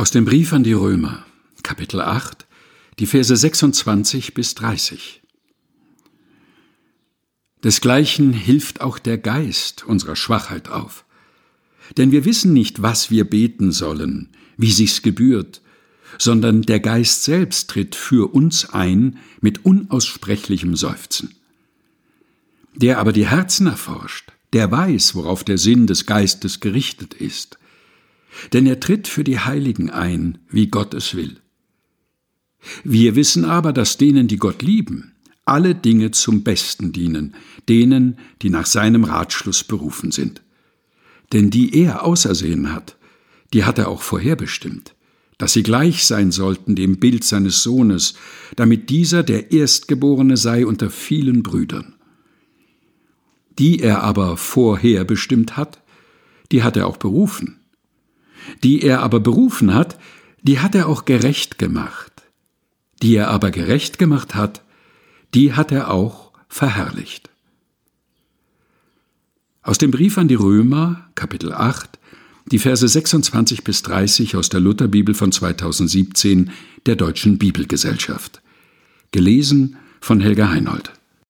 Aus dem Brief an die Römer, Kapitel 8, die Verse 26 bis 30. Desgleichen hilft auch der Geist unserer Schwachheit auf. Denn wir wissen nicht, was wir beten sollen, wie sich's gebührt, sondern der Geist selbst tritt für uns ein mit unaussprechlichem Seufzen. Der aber die Herzen erforscht, der weiß, worauf der Sinn des Geistes gerichtet ist, denn er tritt für die Heiligen ein, wie Gott es will. Wir wissen aber, dass denen, die Gott lieben, alle Dinge zum Besten dienen, denen, die nach seinem Ratschluss berufen sind. Denn die er ausersehen hat, die hat er auch vorherbestimmt, dass sie gleich sein sollten dem Bild seines Sohnes, damit dieser der Erstgeborene sei unter vielen Brüdern. Die er aber vorherbestimmt hat, die hat er auch berufen. Die er aber berufen hat, die hat er auch gerecht gemacht. Die er aber gerecht gemacht hat, die hat er auch verherrlicht. Aus dem Brief an die Römer, Kapitel 8, die Verse 26 bis 30 aus der Lutherbibel von 2017 der Deutschen Bibelgesellschaft. Gelesen von Helga Heinold.